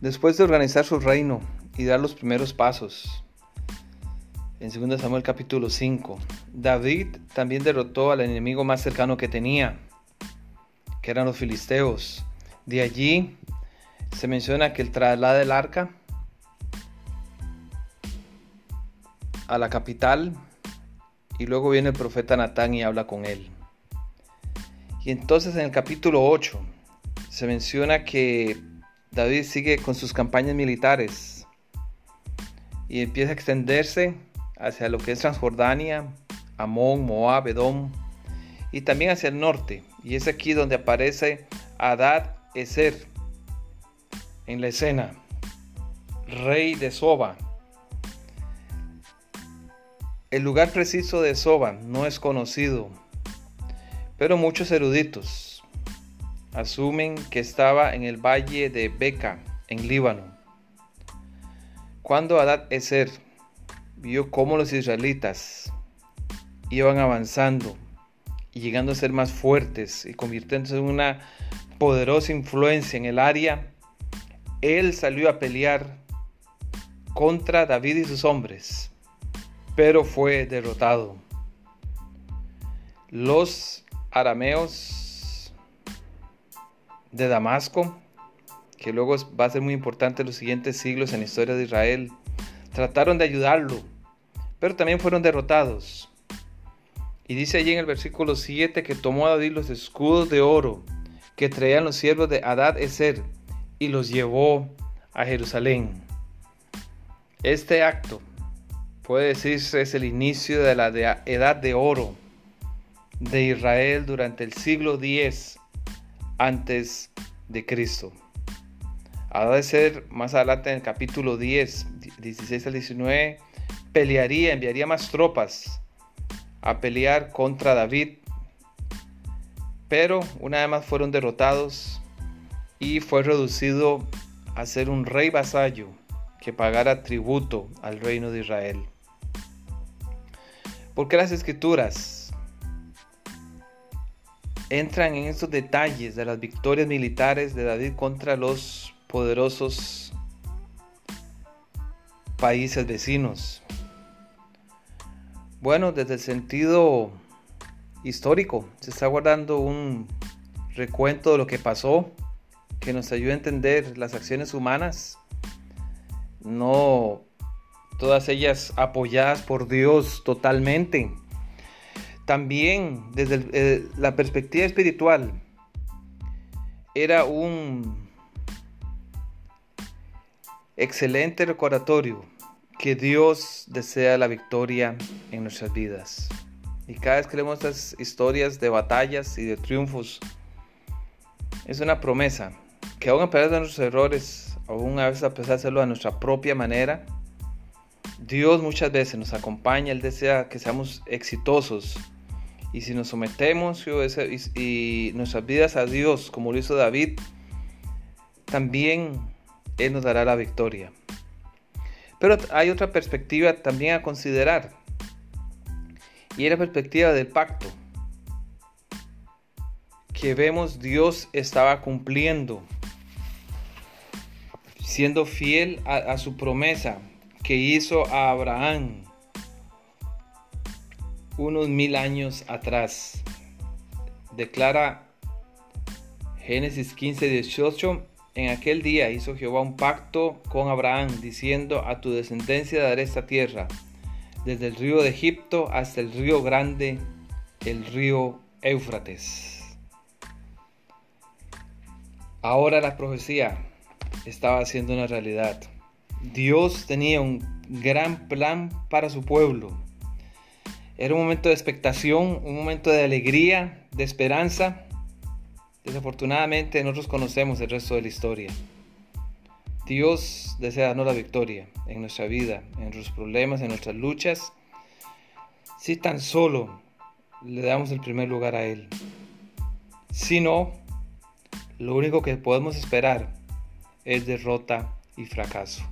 Después de organizar su reino y dar los primeros pasos, en 2 Samuel capítulo 5, David también derrotó al enemigo más cercano que tenía, que eran los filisteos. De allí se menciona que el traslado del arca a la capital y luego viene el profeta Natán y habla con él. Y entonces en el capítulo 8 se menciona que David sigue con sus campañas militares y empieza a extenderse hacia lo que es Transjordania, Amón, Moab, Edom y también hacia el norte. Y es aquí donde aparece Adad Eser en la escena, rey de Soba. El lugar preciso de Soba no es conocido, pero muchos eruditos asumen que estaba en el valle de Beca, en Líbano. Cuando Adad Eser vio cómo los israelitas iban avanzando y llegando a ser más fuertes y convirtiéndose en una poderosa influencia en el área, él salió a pelear contra David y sus hombres pero fue derrotado. Los arameos de Damasco, que luego va a ser muy importante en los siguientes siglos en la historia de Israel, trataron de ayudarlo, pero también fueron derrotados. Y dice allí en el versículo 7 que tomó a David los escudos de oro que traían los siervos de Adad Eser y los llevó a Jerusalén. Este acto puede decirse es el inicio de la edad de oro de Israel durante el siglo X antes de Cristo. Ha de ser más adelante en el capítulo 10, 16 al 19, pelearía, enviaría más tropas a pelear contra David, pero una vez más fueron derrotados y fue reducido a ser un rey vasallo que pagara tributo al reino de Israel. Porque las escrituras entran en estos detalles de las victorias militares de David contra los poderosos países vecinos. Bueno, desde el sentido histórico, se está guardando un recuento de lo que pasó que nos ayuda a entender las acciones humanas, no todas ellas apoyadas por Dios totalmente. También desde eh, la perspectiva espiritual, era un excelente recordatorio que Dios desea la victoria en nuestras vidas. Y cada vez que leemos estas historias de batallas y de triunfos, es una promesa que aún a pesar de nuestros errores, aún a veces a pesar de hacerlo a nuestra propia manera, Dios muchas veces nos acompaña, Él desea que seamos exitosos. Y si nos sometemos y nuestras vidas a Dios, como lo hizo David, también Él nos dará la victoria. Pero hay otra perspectiva también a considerar. Y es la perspectiva del pacto. Que vemos Dios estaba cumpliendo, siendo fiel a su promesa que hizo a Abraham unos mil años atrás. Declara Génesis 15, 18. En aquel día hizo Jehová un pacto con Abraham, diciendo, a tu descendencia daré esta tierra, desde el río de Egipto hasta el río grande, el río Éufrates. Ahora la profecía estaba haciendo una realidad. Dios tenía un gran plan para su pueblo. Era un momento de expectación, un momento de alegría, de esperanza. Desafortunadamente nosotros conocemos el resto de la historia. Dios desea darnos la victoria en nuestra vida, en nuestros problemas, en nuestras luchas, si tan solo le damos el primer lugar a Él. Si no, lo único que podemos esperar es derrota y fracaso.